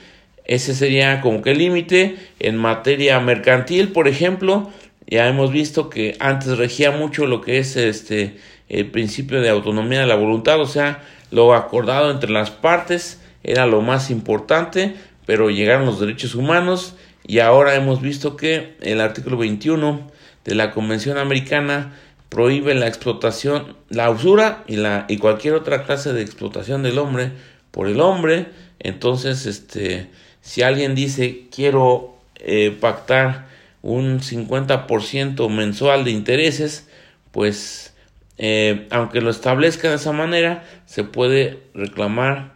ese sería como que el límite en materia mercantil, por ejemplo, ya hemos visto que antes regía mucho lo que es este el principio de autonomía de la voluntad, o sea, lo acordado entre las partes era lo más importante, pero llegaron los derechos humanos y ahora hemos visto que el artículo 21 de la Convención Americana prohíbe la explotación, la usura y la y cualquier otra clase de explotación del hombre por el hombre. Entonces, este, si alguien dice quiero eh, pactar un 50% mensual de intereses, pues eh, aunque lo establezca de esa manera, se puede reclamar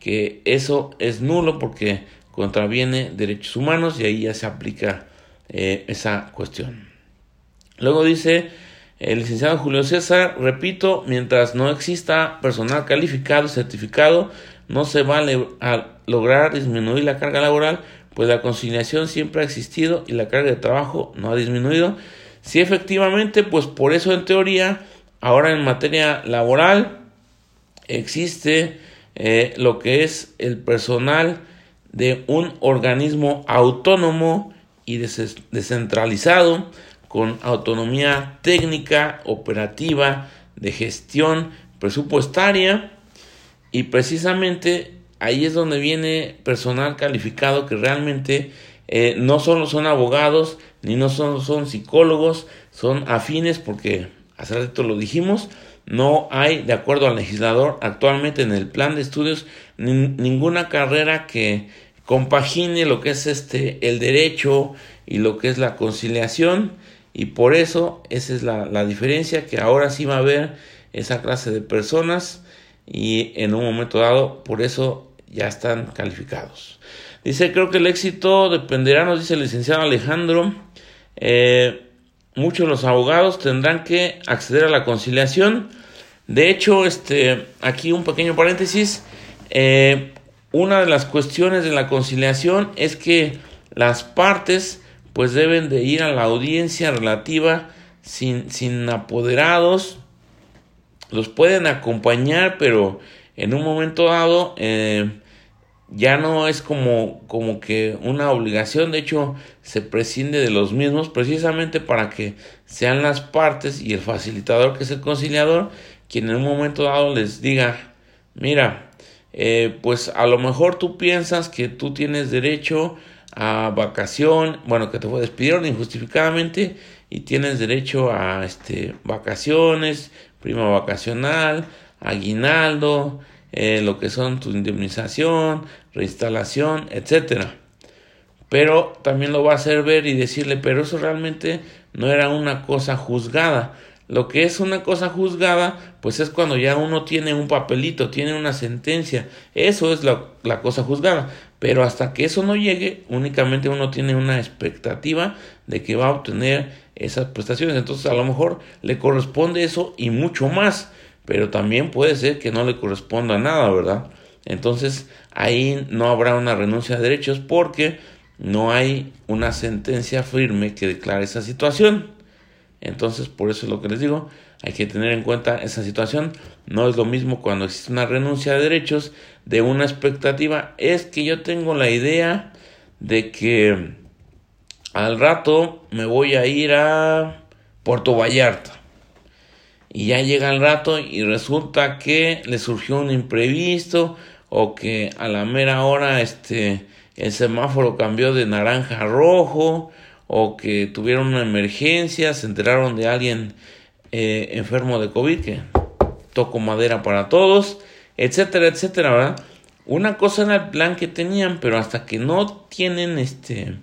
que eso es nulo porque contraviene derechos humanos y ahí ya se aplica eh, esa cuestión. Luego dice el licenciado Julio César, repito, mientras no exista personal calificado, certificado, no se va a lograr disminuir la carga laboral pues la conciliación siempre ha existido y la carga de trabajo no ha disminuido. Sí, efectivamente, pues por eso en teoría, ahora en materia laboral existe eh, lo que es el personal de un organismo autónomo y descentralizado con autonomía técnica, operativa, de gestión presupuestaria. Y precisamente ahí es donde viene personal calificado que realmente eh, no solo son abogados, ni no son, son psicólogos, son afines porque hace rato lo dijimos, no hay, de acuerdo al legislador, actualmente en el plan de estudios ninguna carrera que compagine lo que es este el derecho y lo que es la conciliación y por eso esa es la, la diferencia que ahora sí va a haber esa clase de personas y en un momento dado por eso ya están calificados. Dice, creo que el éxito dependerá, nos dice el licenciado Alejandro, eh, muchos de los abogados tendrán que acceder a la conciliación. De hecho, este, aquí un pequeño paréntesis, eh, una de las cuestiones de la conciliación es que las partes pues deben de ir a la audiencia relativa sin, sin apoderados, los pueden acompañar, pero en un momento dado eh, ya no es como, como que una obligación, de hecho se prescinde de los mismos precisamente para que sean las partes y el facilitador que es el conciliador quien en un momento dado les diga, mira, eh, pues a lo mejor tú piensas que tú tienes derecho a vacación, bueno, que te despidieron injustificadamente y tienes derecho a este, vacaciones, prima vacacional, aguinaldo, eh, lo que son tu indemnización, reinstalación, etcétera. Pero también lo va a hacer ver y decirle, pero eso realmente no era una cosa juzgada. Lo que es una cosa juzgada, pues es cuando ya uno tiene un papelito, tiene una sentencia. Eso es la, la, cosa juzgada. Pero hasta que eso no llegue, únicamente uno tiene una expectativa de que va a obtener esas prestaciones. Entonces a lo mejor le corresponde eso y mucho más pero también puede ser que no le corresponda nada, ¿verdad? Entonces ahí no habrá una renuncia de derechos porque no hay una sentencia firme que declare esa situación. Entonces, por eso es lo que les digo, hay que tener en cuenta esa situación. No es lo mismo cuando existe una renuncia de derechos de una expectativa. Es que yo tengo la idea de que al rato me voy a ir a Puerto Vallarta y ya llega el rato y resulta que le surgió un imprevisto o que a la mera hora este el semáforo cambió de naranja a rojo o que tuvieron una emergencia, se enteraron de alguien eh, enfermo de COVID que tocó madera para todos, etcétera, etcétera. Una cosa era el plan que tenían, pero hasta que no tienen este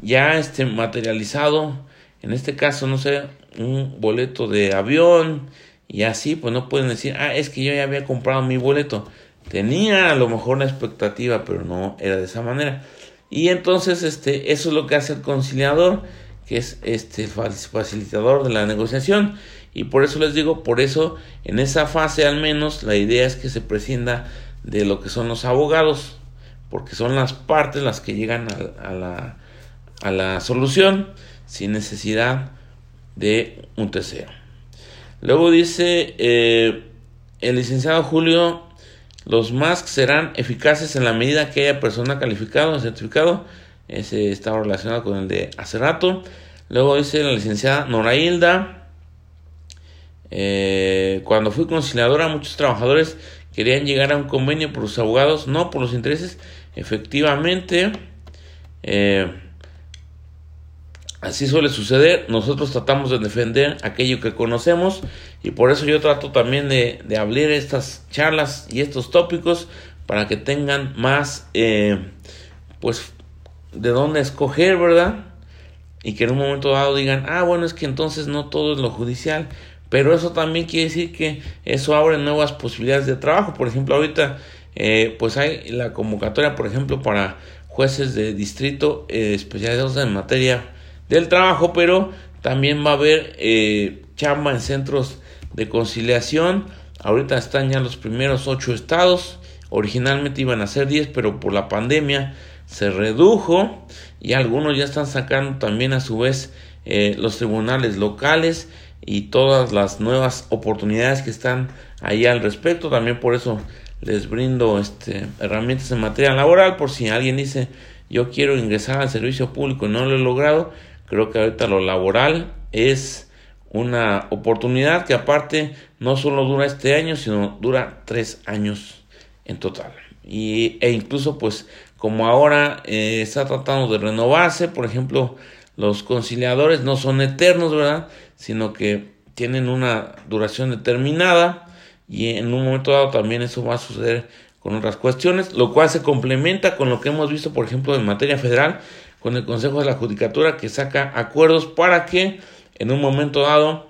ya este materializado, en este caso, no sé, un boleto de avión y así, pues no pueden decir, ah, es que yo ya había comprado mi boleto. Tenía a lo mejor una expectativa, pero no era de esa manera. Y entonces, este, eso es lo que hace el conciliador, que es este facilitador de la negociación. Y por eso les digo, por eso en esa fase al menos la idea es que se prescinda de lo que son los abogados, porque son las partes las que llegan a, la, a la solución sin necesidad de un TCA. Luego dice eh, el licenciado Julio, los MASC serán eficaces en la medida que haya persona calificado, certificado. Ese estaba relacionado con el de hace rato. Luego dice la licenciada Norailda, eh, cuando fui conciliadora muchos trabajadores querían llegar a un convenio por sus abogados, no por los intereses. Efectivamente, eh, Así suele suceder, nosotros tratamos de defender aquello que conocemos y por eso yo trato también de, de abrir estas charlas y estos tópicos para que tengan más, eh, pues, de dónde escoger, ¿verdad? Y que en un momento dado digan, ah, bueno, es que entonces no todo es lo judicial, pero eso también quiere decir que eso abre nuevas posibilidades de trabajo. Por ejemplo, ahorita, eh, pues hay la convocatoria, por ejemplo, para jueces de distrito eh, especializados en materia del trabajo, pero también va a haber eh, chamba en centros de conciliación. Ahorita están ya los primeros ocho estados. Originalmente iban a ser diez, pero por la pandemia se redujo y algunos ya están sacando también a su vez eh, los tribunales locales y todas las nuevas oportunidades que están ahí al respecto. También por eso les brindo este, herramientas en materia laboral por si alguien dice yo quiero ingresar al servicio público y no lo he logrado Creo que ahorita lo laboral es una oportunidad que aparte no solo dura este año, sino dura tres años en total. Y, e incluso pues como ahora eh, está tratando de renovarse, por ejemplo, los conciliadores no son eternos, ¿verdad? Sino que tienen una duración determinada y en un momento dado también eso va a suceder con otras cuestiones, lo cual se complementa con lo que hemos visto, por ejemplo, en materia federal, con el Consejo de la Judicatura que saca acuerdos para que en un momento dado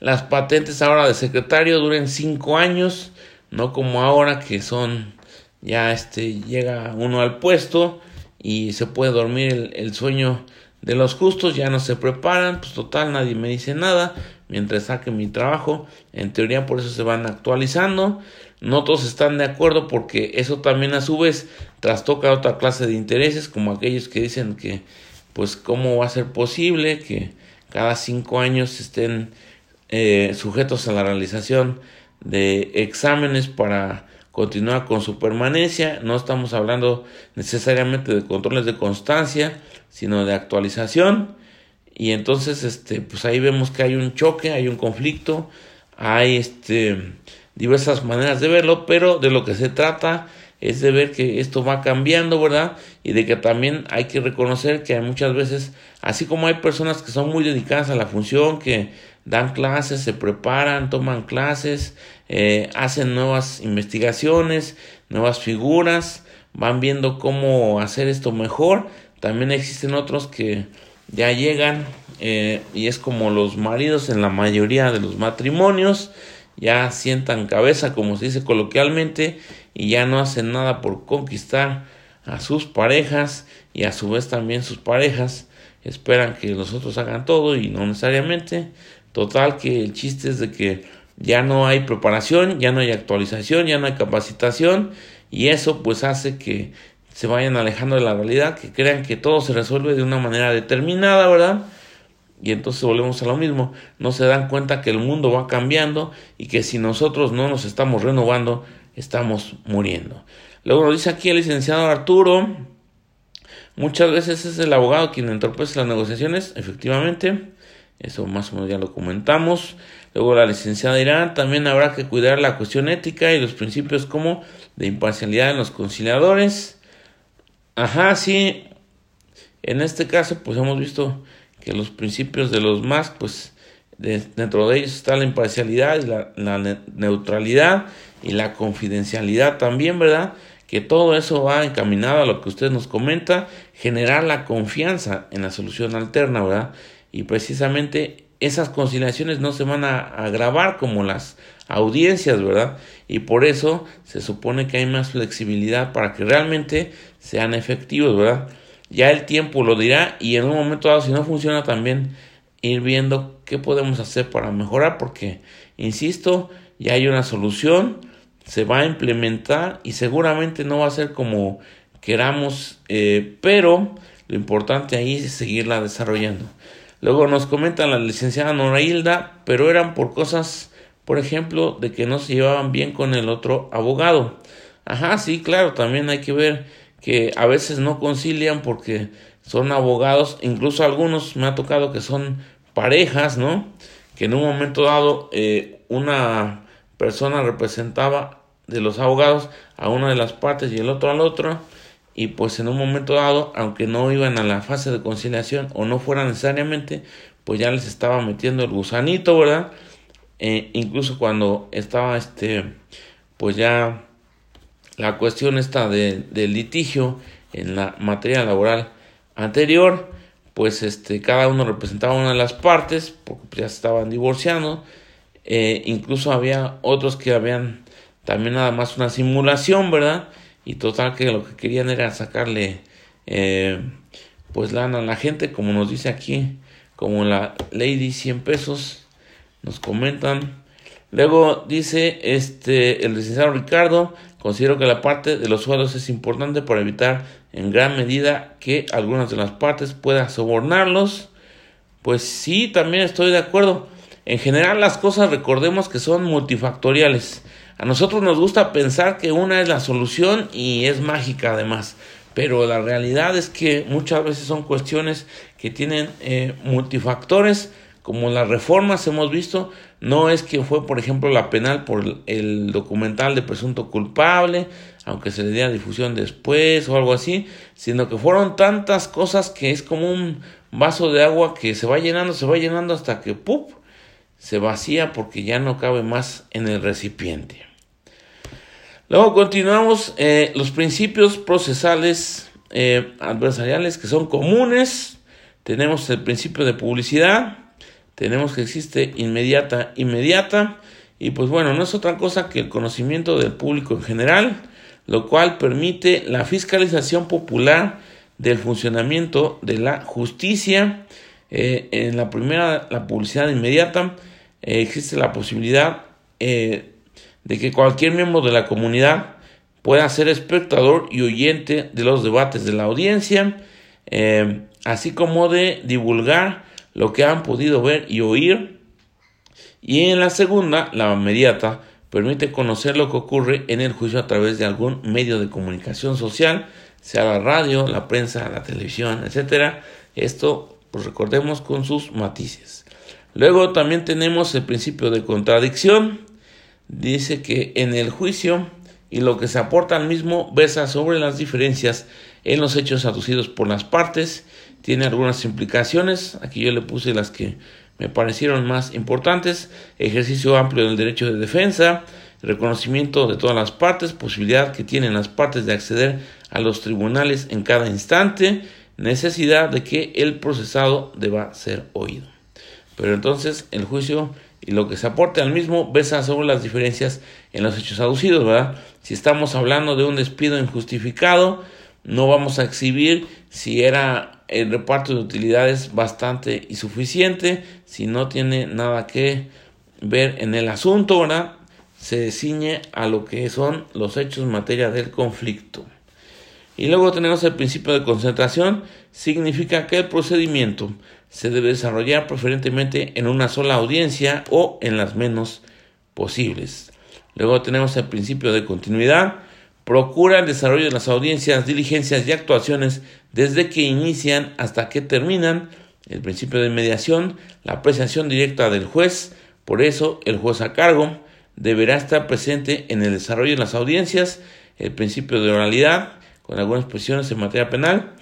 las patentes ahora de secretario duren cinco años, no como ahora que son ya este llega uno al puesto y se puede dormir el, el sueño de los justos, ya no se preparan, pues total nadie me dice nada, mientras saque mi trabajo, en teoría por eso se van actualizando, no todos están de acuerdo porque eso también a su vez trastoca otra clase de intereses, como aquellos que dicen que pues cómo va a ser posible que cada cinco años estén eh, sujetos a la realización de exámenes para continuar con su permanencia. No estamos hablando necesariamente de controles de constancia, sino de actualización. Y entonces, este, pues ahí vemos que hay un choque, hay un conflicto, hay este, diversas maneras de verlo, pero de lo que se trata es de ver que esto va cambiando, ¿verdad? Y de que también hay que reconocer que hay muchas veces, así como hay personas que son muy dedicadas a la función, que dan clases, se preparan, toman clases, eh, hacen nuevas investigaciones, nuevas figuras, van viendo cómo hacer esto mejor. También existen otros que ya llegan eh, y es como los maridos en la mayoría de los matrimonios, ya sientan cabeza, como se dice coloquialmente, y ya no hacen nada por conquistar a sus parejas y a su vez también sus parejas esperan que los otros hagan todo y no necesariamente. Total que el chiste es de que ya no hay preparación, ya no hay actualización, ya no hay capacitación y eso pues hace que se vayan alejando de la realidad, que crean que todo se resuelve de una manera determinada, ¿verdad? Y entonces volvemos a lo mismo, no se dan cuenta que el mundo va cambiando y que si nosotros no nos estamos renovando, estamos muriendo. Luego nos dice aquí el licenciado Arturo, muchas veces es el abogado quien entorpece las negociaciones, efectivamente, eso más o menos ya lo comentamos. Luego la licenciada Irán, también habrá que cuidar la cuestión ética y los principios como de imparcialidad en los conciliadores. Ajá, sí, en este caso pues hemos visto que los principios de los más, pues dentro de ellos está la imparcialidad y la, neutralidad y la confidencialidad también, ¿verdad? Que todo eso va encaminado a lo que usted nos comenta, generar la confianza en la solución alterna, ¿verdad? Y precisamente esas conciliaciones no se van a agravar como las audiencias, ¿verdad? Y por eso se supone que hay más flexibilidad para que realmente sean efectivos, ¿verdad? Ya el tiempo lo dirá y en un momento dado si no funciona también ir viendo qué podemos hacer para mejorar porque, insisto, ya hay una solución, se va a implementar y seguramente no va a ser como queramos, eh, pero lo importante ahí es seguirla desarrollando. Luego nos comenta la licenciada Nora Hilda, pero eran por cosas, por ejemplo, de que no se llevaban bien con el otro abogado. Ajá, sí, claro, también hay que ver que a veces no concilian porque son abogados, incluso algunos me ha tocado que son parejas, ¿no? Que en un momento dado eh, una persona representaba de los abogados a una de las partes y el otro al otro y pues en un momento dado, aunque no iban a la fase de conciliación o no fuera necesariamente, pues ya les estaba metiendo el gusanito, ¿verdad? Eh, incluso cuando estaba este, pues ya la cuestión esta de, del litigio en la materia laboral anterior, pues este, cada uno representaba una de las partes, porque ya se estaban divorciando, eh, incluso había otros que habían también nada más una simulación, ¿verdad? Y total que lo que querían era sacarle eh, pues lana a la gente, como nos dice aquí, como la Lady 100 pesos, nos comentan. Luego dice este el licenciado Ricardo, Considero que la parte de los sueldos es importante para evitar en gran medida que algunas de las partes puedan sobornarlos. Pues sí, también estoy de acuerdo. En general las cosas recordemos que son multifactoriales. A nosotros nos gusta pensar que una es la solución y es mágica además. Pero la realidad es que muchas veces son cuestiones que tienen eh, multifactores como las reformas hemos visto, no es que fue, por ejemplo, la penal por el documental de presunto culpable, aunque se le diera difusión después o algo así, sino que fueron tantas cosas que es como un vaso de agua que se va llenando, se va llenando hasta que ¡pup! se vacía porque ya no cabe más en el recipiente. Luego continuamos eh, los principios procesales eh, adversariales que son comunes. Tenemos el principio de publicidad, tenemos que existe inmediata, inmediata, y pues bueno, no es otra cosa que el conocimiento del público en general, lo cual permite la fiscalización popular del funcionamiento de la justicia. Eh, en la primera, la publicidad inmediata, existe la posibilidad de que cualquier miembro de la comunidad pueda ser espectador y oyente de los debates de la audiencia, así como de divulgar lo que han podido ver y oír. Y en la segunda, la inmediata, permite conocer lo que ocurre en el juicio a través de algún medio de comunicación social, sea la radio, la prensa, la televisión, etcétera. Esto, pues recordemos con sus matices. Luego también tenemos el principio de contradicción. Dice que en el juicio y lo que se aporta al mismo versa sobre las diferencias en los hechos aducidos por las partes. Tiene algunas implicaciones. Aquí yo le puse las que me parecieron más importantes, ejercicio amplio del derecho de defensa, reconocimiento de todas las partes, posibilidad que tienen las partes de acceder a los tribunales en cada instante, necesidad de que el procesado deba ser oído. Pero entonces el juicio y lo que se aporte al mismo besa sobre las diferencias en los hechos aducidos, ¿verdad? Si estamos hablando de un despido injustificado, no vamos a exhibir si era el reparto de utilidades bastante y suficiente, si no tiene nada que ver en el asunto, ¿verdad? Se ciñe a lo que son los hechos en materia del conflicto. Y luego tenemos el principio de concentración, significa que el procedimiento se debe desarrollar preferentemente en una sola audiencia o en las menos posibles. Luego tenemos el principio de continuidad, procura el desarrollo de las audiencias, diligencias y actuaciones desde que inician hasta que terminan, el principio de mediación, la apreciación directa del juez, por eso el juez a cargo deberá estar presente en el desarrollo de las audiencias, el principio de oralidad, con algunas expresiones en materia penal,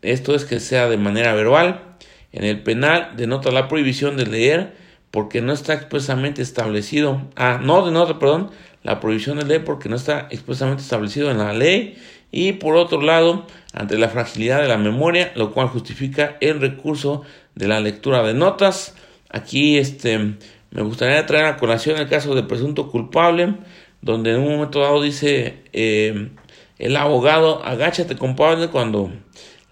esto es que sea de manera verbal, en el penal denota la prohibición de leer porque no está expresamente establecido, ah, no denota, perdón, la prohibición de leer porque no está expresamente establecido en la ley y por otro lado, ante la fragilidad de la memoria, lo cual justifica el recurso de la lectura de notas. Aquí este, me gustaría traer a colación el caso de presunto culpable, donde en un momento dado dice eh, el abogado, agáchate compadre cuando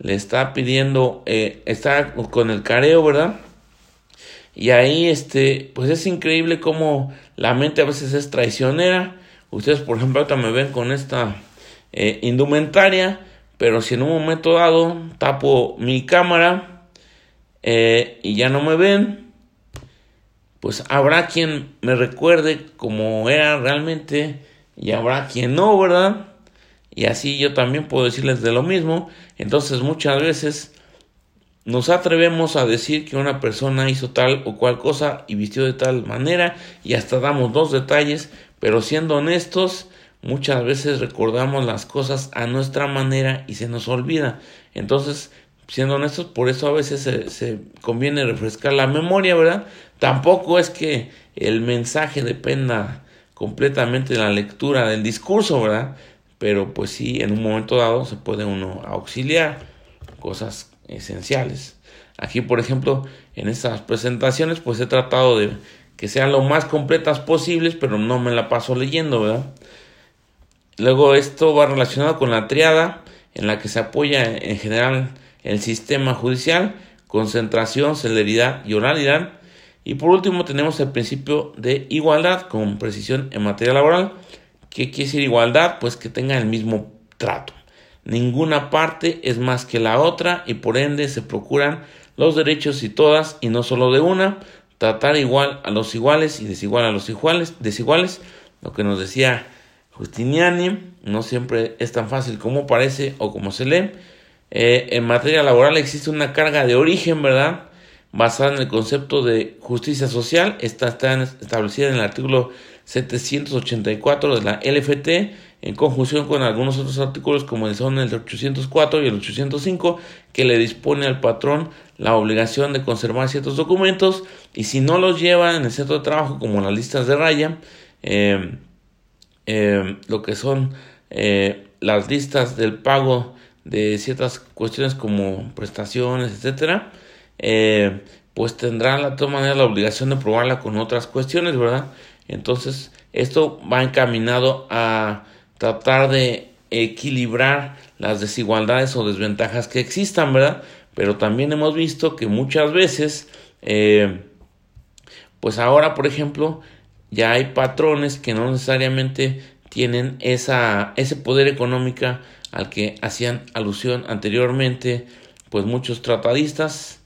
le está pidiendo, eh, está con el careo, ¿verdad? Y ahí, este, pues es increíble cómo la mente a veces es traicionera. Ustedes, por ejemplo, ahorita me ven con esta eh, indumentaria, pero si en un momento dado tapo mi cámara eh, y ya no me ven, pues habrá quien me recuerde como era realmente y habrá quien no, ¿verdad? Y así yo también puedo decirles de lo mismo. Entonces muchas veces nos atrevemos a decir que una persona hizo tal o cual cosa y vistió de tal manera y hasta damos dos detalles, pero siendo honestos, muchas veces recordamos las cosas a nuestra manera y se nos olvida. Entonces, siendo honestos, por eso a veces se, se conviene refrescar la memoria, ¿verdad? Tampoco es que el mensaje dependa completamente de la lectura del discurso, ¿verdad? Pero pues sí, en un momento dado se puede uno auxiliar cosas esenciales. Aquí, por ejemplo, en estas presentaciones, pues he tratado de que sean lo más completas posibles, pero no me la paso leyendo, ¿verdad? Luego esto va relacionado con la triada en la que se apoya en general el sistema judicial, concentración, celeridad y oralidad. Y por último tenemos el principio de igualdad con precisión en materia laboral. ¿Qué quiere decir igualdad? Pues que tenga el mismo trato. Ninguna parte es más que la otra y por ende se procuran los derechos y todas y no solo de una, tratar igual a los iguales y desigual a los iguales, desiguales, lo que nos decía Justiniani, no siempre es tan fácil como parece o como se lee. Eh, en materia laboral existe una carga de origen, ¿verdad? Basada en el concepto de justicia social. Está establecida en el artículo 784 de la LFT en conjunción con algunos otros artículos como son el 804 y el 805 que le dispone al patrón la obligación de conservar ciertos documentos y si no los lleva en el centro de trabajo como las listas de raya eh, eh, lo que son eh, las listas del pago de ciertas cuestiones como prestaciones etcétera pues tendrá de todas maneras la obligación de probarla con otras cuestiones verdad entonces esto va encaminado a tratar de equilibrar las desigualdades o desventajas que existan, ¿verdad? Pero también hemos visto que muchas veces, eh, pues ahora, por ejemplo, ya hay patrones que no necesariamente tienen esa, ese poder económico al que hacían alusión anteriormente, pues muchos tratadistas.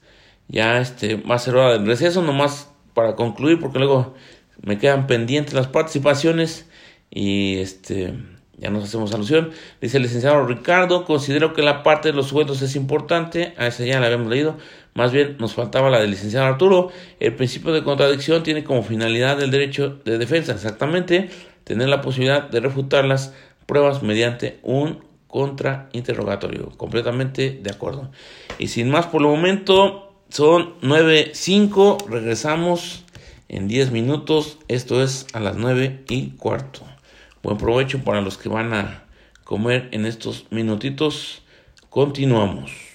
Ya este va a ser hora del receso, nomás para concluir, porque luego me quedan pendientes las participaciones y este ya nos hacemos alusión. Dice el licenciado Ricardo, considero que la parte de los sueldos es importante, a esa ya la habíamos leído, más bien nos faltaba la del licenciado Arturo. El principio de contradicción tiene como finalidad el derecho de defensa, exactamente, tener la posibilidad de refutar las pruebas mediante un contrainterrogatorio. Completamente de acuerdo. Y sin más por el momento, son 9.5, regresamos en 10 minutos, esto es a las 9 y cuarto. Buen provecho para los que van a comer en estos minutitos. Continuamos.